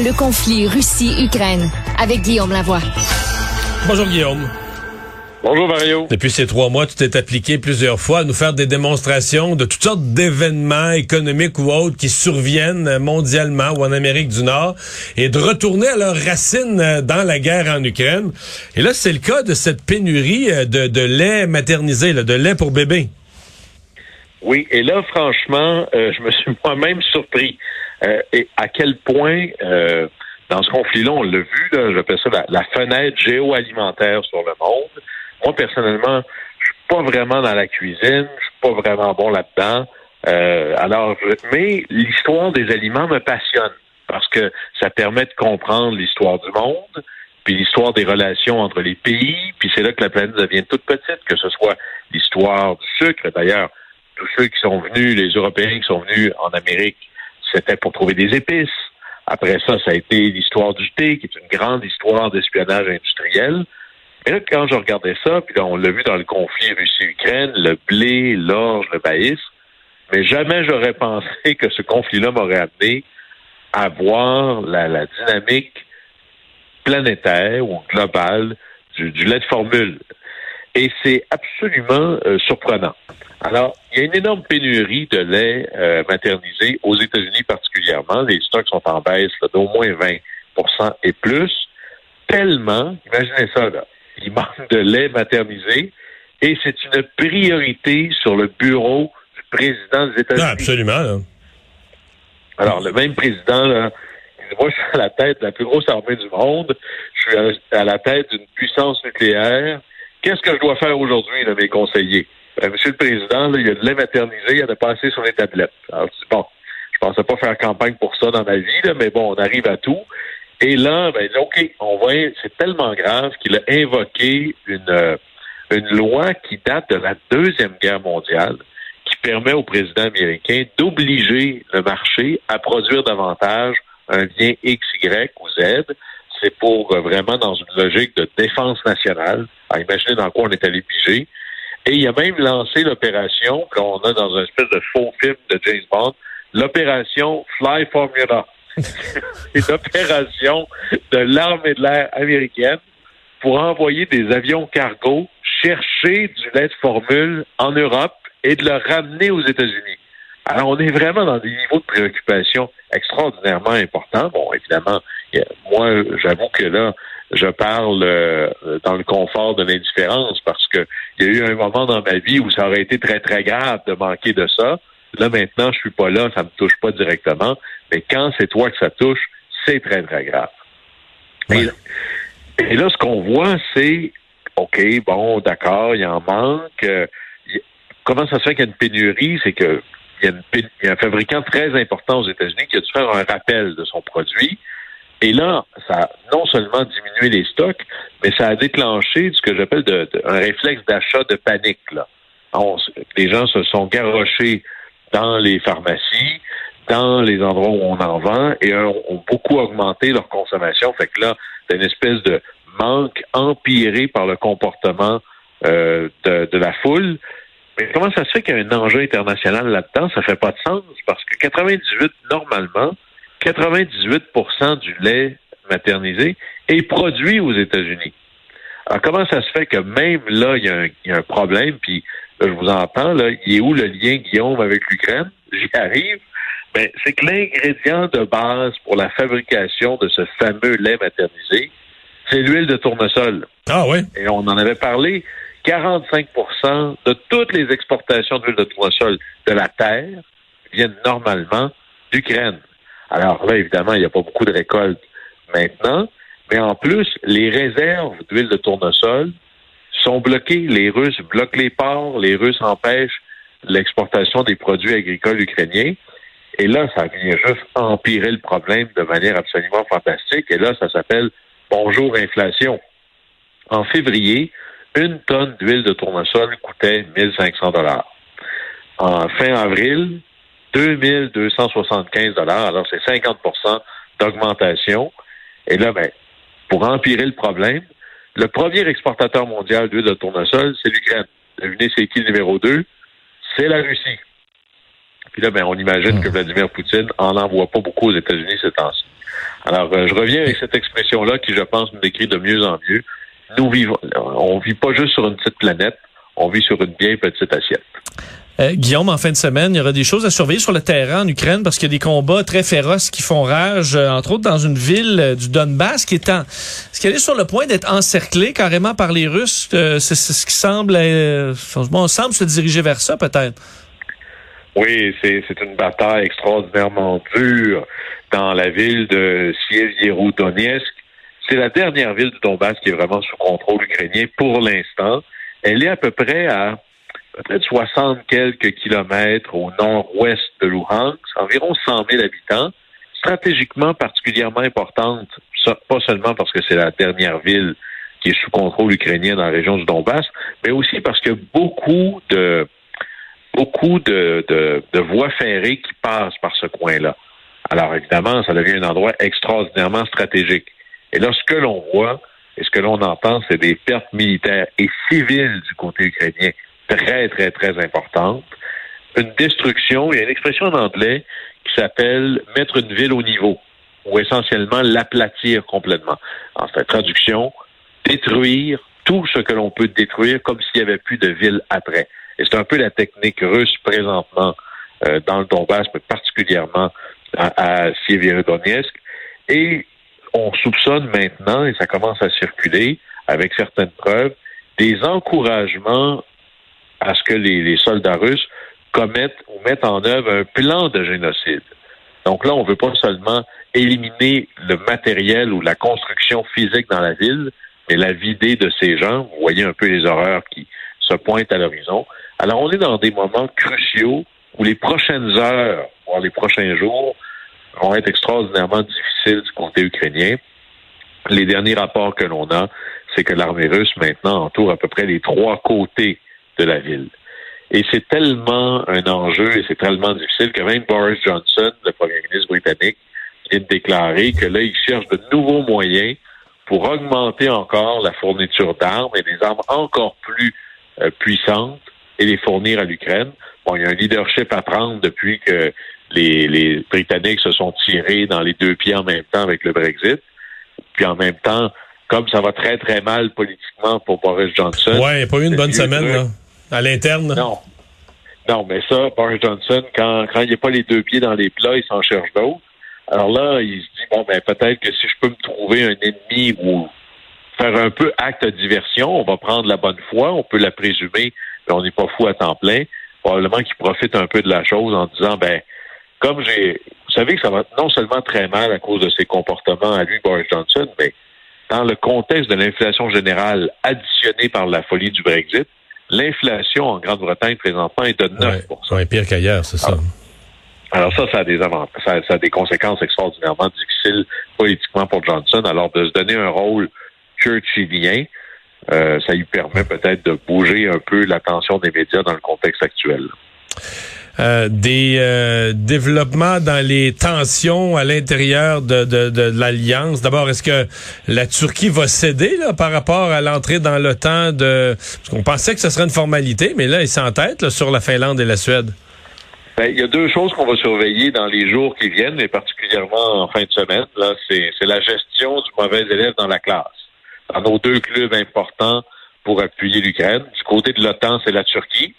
Le conflit Russie-Ukraine avec Guillaume Lavoie. Bonjour Guillaume. Bonjour Mario. Depuis ces trois mois, tu t'es appliqué plusieurs fois à nous faire des démonstrations de toutes sortes d'événements économiques ou autres qui surviennent mondialement ou en Amérique du Nord et de retourner à leurs racines dans la guerre en Ukraine. Et là, c'est le cas de cette pénurie de, de lait maternisé, de lait pour bébé. Oui, et là, franchement, euh, je me suis moi-même surpris. Euh, et à quel point, euh, dans ce conflit-là, on l'a vu, j'appelle ça la, la, fenêtre géoalimentaire sur le monde. Moi, personnellement, je suis pas vraiment dans la cuisine, je suis pas vraiment bon là-dedans. Euh, alors, mais l'histoire des aliments me passionne parce que ça permet de comprendre l'histoire du monde, puis l'histoire des relations entre les pays, puis c'est là que la planète devient toute petite, que ce soit l'histoire du sucre. D'ailleurs, tous ceux qui sont venus, les Européens qui sont venus en Amérique, c'était pour trouver des épices. Après ça, ça a été l'histoire du thé, qui est une grande histoire d'espionnage industriel. Et là, quand je regardais ça, puis là, on l'a vu dans le conflit Russie-Ukraine, le blé, l'orge, le maïs, mais jamais j'aurais pensé que ce conflit-là m'aurait amené à voir la, dynamique planétaire ou globale du, lait de formule. Et c'est absolument euh, surprenant. Alors, il y a une énorme pénurie de lait euh, maternisé aux États-Unis particulièrement. Les stocks sont en baisse d'au moins 20% et plus. Tellement, imaginez ça, là, il manque de lait maternisé et c'est une priorité sur le bureau du président des États-Unis. absolument. Alors, le même président, là, moi, je suis à la tête de la plus grosse armée du monde. Je suis à la tête d'une puissance nucléaire. Qu'est-ce que je dois faire aujourd'hui, mes conseillers? Ben, Monsieur le Président, là, il y a de lait il y a de passer sur les tablettes. Alors, bon, je pensais pas faire campagne pour ça dans ma vie, là, mais bon, on arrive à tout. Et là, ben, OK, on va, c'est tellement grave qu'il a invoqué une, euh, une loi qui date de la Deuxième Guerre mondiale, qui permet au président américain d'obliger le marché à produire davantage un bien X, Y ou Z. C'est pour euh, vraiment dans une logique de défense nationale. À imaginer dans quoi on est allé piger. Et il a même lancé l'opération qu'on a dans un espèce de faux film de James Bond, l'opération Fly Formula. C'est l'opération de l'armée de l'air américaine pour envoyer des avions cargo chercher du lait de formule en Europe et de le ramener aux États-Unis. Alors, on est vraiment dans des niveaux de préoccupation extraordinairement importants. Bon, évidemment, moi, j'avoue que là, je parle euh, dans le confort de l'indifférence parce que il y a eu un moment dans ma vie où ça aurait été très, très grave de manquer de ça. Là, maintenant, je suis pas là, ça me touche pas directement. Mais quand c'est toi que ça touche, c'est très, très grave. Et, là, ce qu'on voit, c'est OK, bon, d'accord, il en manque. Euh, comment ça se fait qu'il y a une pénurie? C'est que il y, a un fabricant très important aux États-Unis qui a dû faire un rappel de son produit. Et là, ça a non seulement diminué les stocks, mais ça a déclenché ce que j'appelle un réflexe d'achat de panique. Là. les gens se sont garochés dans les pharmacies, dans les endroits où on en vend, et ont, beaucoup augmenté leur consommation. Fait que là, c'est une espèce de manque empiré par le comportement euh, de, de la foule. Mais comment ça se fait qu'il y a un enjeu international là-dedans? Ça fait pas de sens parce que 98, normalement, 98% du lait maternisé est produit aux États-Unis. Alors, comment ça se fait que même là, il y a un, problème, puis je vous entends, là, il est où le lien, Guillaume, avec l'Ukraine? J'y arrive. Ben, c'est que l'ingrédient de base pour la fabrication de ce fameux lait maternisé, c'est l'huile de tournesol. Ah oui? Et on en avait parlé. 45% de toutes les exportations d'huile de tournesol de la Terre viennent normalement d'Ukraine. Alors là, évidemment, il n'y a pas beaucoup de récoltes maintenant, mais en plus, les réserves d'huile de tournesol sont bloquées. Les Russes bloquent les ports, les Russes empêchent l'exportation des produits agricoles ukrainiens. Et là, ça vient juste empirer le problème de manière absolument fantastique. Et là, ça s'appelle Bonjour inflation. En février, une tonne d'huile de tournesol coûtait 1500 dollars. En fin avril, 2275 dollars. Alors, c'est 50% d'augmentation. Et là, ben, pour empirer le problème, le premier exportateur mondial d'huile de tournesol, c'est l'Ukraine. Devinez, c'est qui le numéro 2? C'est la Russie. Puis là, ben, on imagine hmm. que Vladimir Poutine en envoie pas beaucoup aux États-Unis ces temps-ci. Alors, je reviens avec cette expression-là qui, je pense, nous décrit de mieux en mieux. Nous vivons, on vit pas juste sur une petite planète, on vit sur une bien petite assiette. Euh, Guillaume, en fin de semaine, il y aura des choses à surveiller sur le terrain en Ukraine parce qu'il y a des combats très féroces qui font rage, euh, entre autres dans une ville euh, du Donbass qui est en, ce qu'elle est sur le point d'être encerclée carrément par les Russes. c'est ce qui semble, on semble se diriger vers ça peut-être. Oui, c'est une bataille extraordinairement dure dans la ville de Sievierodonetsk. C'est la dernière ville du Donbass qui est vraiment sous contrôle ukrainien pour l'instant. Elle est à peu près à peut-être 60 quelques kilomètres au nord-ouest de Luhansk, environ 100 000 habitants, stratégiquement particulièrement importante, pas seulement parce que c'est la dernière ville qui est sous contrôle ukrainien dans la région du Donbass, mais aussi parce que beaucoup de beaucoup de, de voies ferrées qui passent par ce coin-là. Alors évidemment, ça devient un endroit extraordinairement stratégique. Et là, ce que l'on voit et ce que l'on entend, c'est des pertes militaires et civiles du côté ukrainien très, très, très importante. Une destruction, il y a une expression en anglais qui s'appelle mettre une ville au niveau, ou essentiellement l'aplatir complètement. En fait, traduction, détruire tout ce que l'on peut détruire comme s'il n'y avait plus de ville après. Et c'est un peu la technique russe présentement euh, dans le Donbass, mais particulièrement à, à Sieverodonetsk. Et on soupçonne maintenant, et ça commence à circuler avec certaines preuves, des encouragements à ce que les, soldats russes commettent ou mettent en œuvre un plan de génocide. Donc là, on ne veut pas seulement éliminer le matériel ou la construction physique dans la ville, mais la vider de ces gens. Vous voyez un peu les horreurs qui se pointent à l'horizon. Alors, on est dans des moments cruciaux où les prochaines heures, voire les prochains jours, vont être extraordinairement difficiles du côté ukrainien. Les derniers rapports que l'on a, c'est que l'armée russe maintenant entoure à peu près les trois côtés de la ville. Et c'est tellement un enjeu et c'est tellement difficile que même Boris Johnson, le premier ministre britannique, vient de déclarer que là, il cherche de nouveaux moyens pour augmenter encore la fourniture d'armes et des armes encore plus euh, puissantes et les fournir à l'Ukraine. Bon, il y a un leadership à prendre depuis que les, les Britanniques se sont tirés dans les deux pieds en même temps avec le Brexit. Puis en même temps, comme ça va très, très mal politiquement pour Boris Johnson. Ouais, il n'y a pas eu une bonne semaine, là. À l'interne? Non. Non, mais ça, Boris Johnson, quand, quand il a pas les deux pieds dans les plats, il s'en cherche d'autres. Alors là, il se dit, bon, ben peut-être que si je peux me trouver un ennemi ou faire un peu acte de diversion, on va prendre la bonne foi, on peut la présumer, mais on n'est pas fou à temps plein. Probablement qu'il profite un peu de la chose en disant, ben, comme j'ai... Vous savez que ça va non seulement très mal à cause de ses comportements à lui, Boris Johnson, mais dans le contexte de l'inflation générale additionnée par la folie du Brexit, L'inflation en Grande-Bretagne présentement est de 9 ouais, pire qu'ailleurs, c'est ça. Alors, ça, ça a des avantages, ça, a des conséquences extraordinairement difficiles politiquement pour Johnson. Alors, de se donner un rôle churchillien, euh, ça lui permet peut-être de bouger un peu l'attention des médias dans le contexte actuel. Euh, des euh, développements dans les tensions à l'intérieur de, de, de, l'alliance. D'abord, est-ce que la Turquie va céder là, par rapport à l'entrée dans l'OTAN de parce qu'on pensait que ce serait une formalité, mais là, ils s'entêtent sur la Finlande et la Suède. Ben, il y a deux choses qu'on va surveiller dans les jours qui viennent, et particulièrement en fin de semaine. Là, c'est, c'est la gestion du mauvais élève dans la classe. Dans nos deux clubs importants pour appuyer l'Ukraine. Du côté de l'OTAN, c'est la Turquie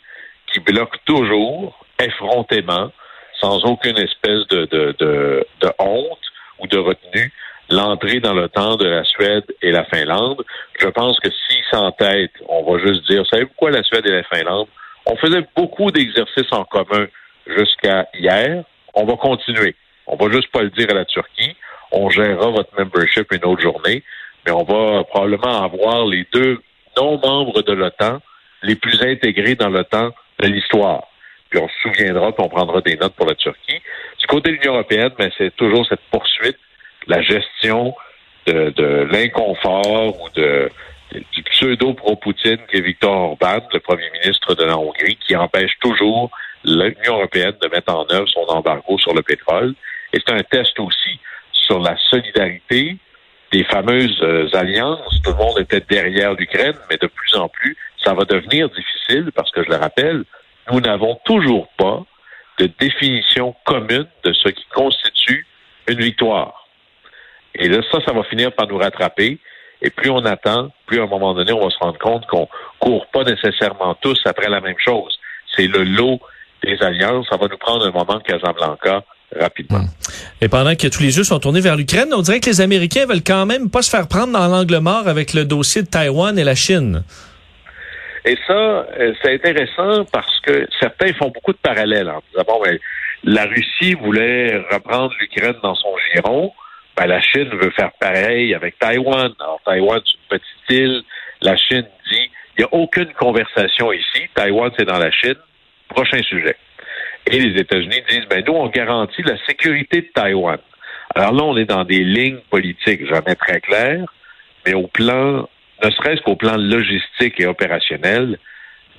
qui bloque toujours effrontément, sans aucune espèce de, de, de, de honte ou de retenue, l'entrée dans temps de la Suède et la Finlande. Je pense que s'ils s'entêtent, on va juste dire, savez-vous quoi, la Suède et la Finlande? On faisait beaucoup d'exercices en commun jusqu'à hier. On va continuer. On va juste pas le dire à la Turquie. On gérera votre membership une autre journée, mais on va probablement avoir les deux non-membres de l'OTAN les plus intégrés dans l'OTAN de l'histoire puis on se souviendra, puis on prendra des notes pour la Turquie. Du côté de l'Union européenne, mais c'est toujours cette poursuite, la gestion de, de l'inconfort ou de, du pseudo pro-Poutine qui est Viktor Orban, le premier ministre de la Hongrie, qui empêche toujours l'Union européenne de mettre en œuvre son embargo sur le pétrole. Et c'est un test aussi sur la solidarité des fameuses euh, alliances. Tout le monde était derrière l'Ukraine, mais de plus en plus, ça va devenir difficile parce que, je le rappelle, nous n'avons toujours pas de définition commune de ce qui constitue une victoire. Et là, ça, ça va finir par nous rattraper. Et plus on attend, plus à un moment donné, on va se rendre compte qu'on court pas nécessairement tous après la même chose. C'est le lot des alliances. Ça va nous prendre un moment de Casablanca rapidement. Et pendant que tous les yeux sont tournés vers l'Ukraine, on dirait que les Américains veulent quand même pas se faire prendre dans l'angle mort avec le dossier de Taïwan et la Chine. Et ça, euh, c'est intéressant parce que certains font beaucoup de parallèles ben, la Russie voulait reprendre l'Ukraine dans son giron. Ben, la Chine veut faire pareil avec Taïwan. Alors, Taïwan, c'est une petite île. La Chine dit, il n'y a aucune conversation ici. Taïwan, c'est dans la Chine. Prochain sujet. Et les États-Unis disent, ben, nous, on garantit la sécurité de Taïwan. Alors là, on est dans des lignes politiques jamais très claires, mais au plan, ne serait-ce qu'au plan logistique et opérationnel,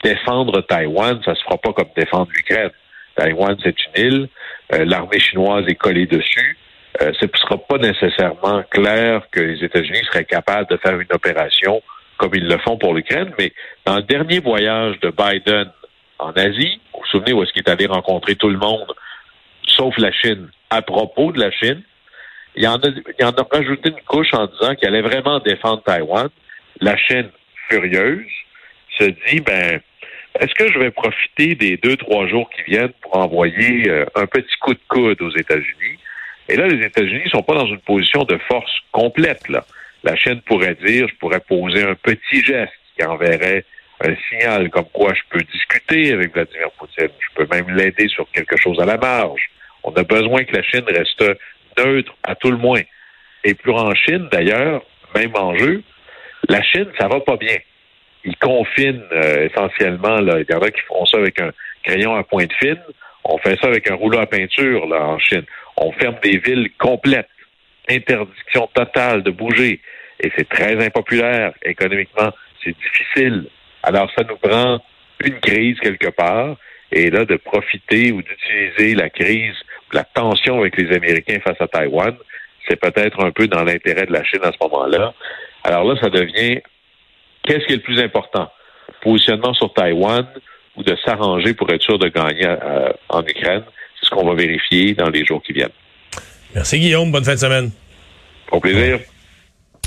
défendre Taïwan, ça se fera pas comme défendre l'Ukraine. Taïwan, c'est une île. Euh, l'armée chinoise est collée dessus. Euh, ce ne sera pas nécessairement clair que les États-Unis seraient capables de faire une opération comme ils le font pour l'Ukraine, mais dans le dernier voyage de Biden en Asie, vous vous souvenez où est-ce qu'il est allé rencontrer tout le monde, sauf la Chine, à propos de la Chine, il en a, il en a rajouté une couche en disant qu'il allait vraiment défendre Taïwan. La Chine, furieuse, se dit, ben, est-ce que je vais profiter des deux, trois jours qui viennent pour envoyer euh, un petit coup de coude aux États-Unis? Et là, les États-Unis ne sont pas dans une position de force complète. La Chine pourrait dire, je pourrais poser un petit geste qui enverrait un signal comme quoi je peux discuter avec Vladimir Poutine. Je peux même l'aider sur quelque chose à la marge. On a besoin que la Chine reste neutre à tout le moins. Et plus en Chine, d'ailleurs, même enjeu, la Chine, ça va pas bien ils confinent euh, essentiellement. Là. Il y en a qui font ça avec un crayon à pointe fine. On fait ça avec un rouleau à peinture là, en Chine. On ferme des villes complètes. Interdiction totale de bouger. Et c'est très impopulaire économiquement. C'est difficile. Alors, ça nous prend une crise quelque part. Et là, de profiter ou d'utiliser la crise, la tension avec les Américains face à Taïwan, c'est peut-être un peu dans l'intérêt de la Chine à ce moment-là. Alors là, ça devient Qu'est-ce qui est le plus important? Positionnement sur Taïwan ou de s'arranger pour être sûr de gagner euh, en Ukraine? C'est ce qu'on va vérifier dans les jours qui viennent. Merci Guillaume. Bonne fin de semaine. Au plaisir.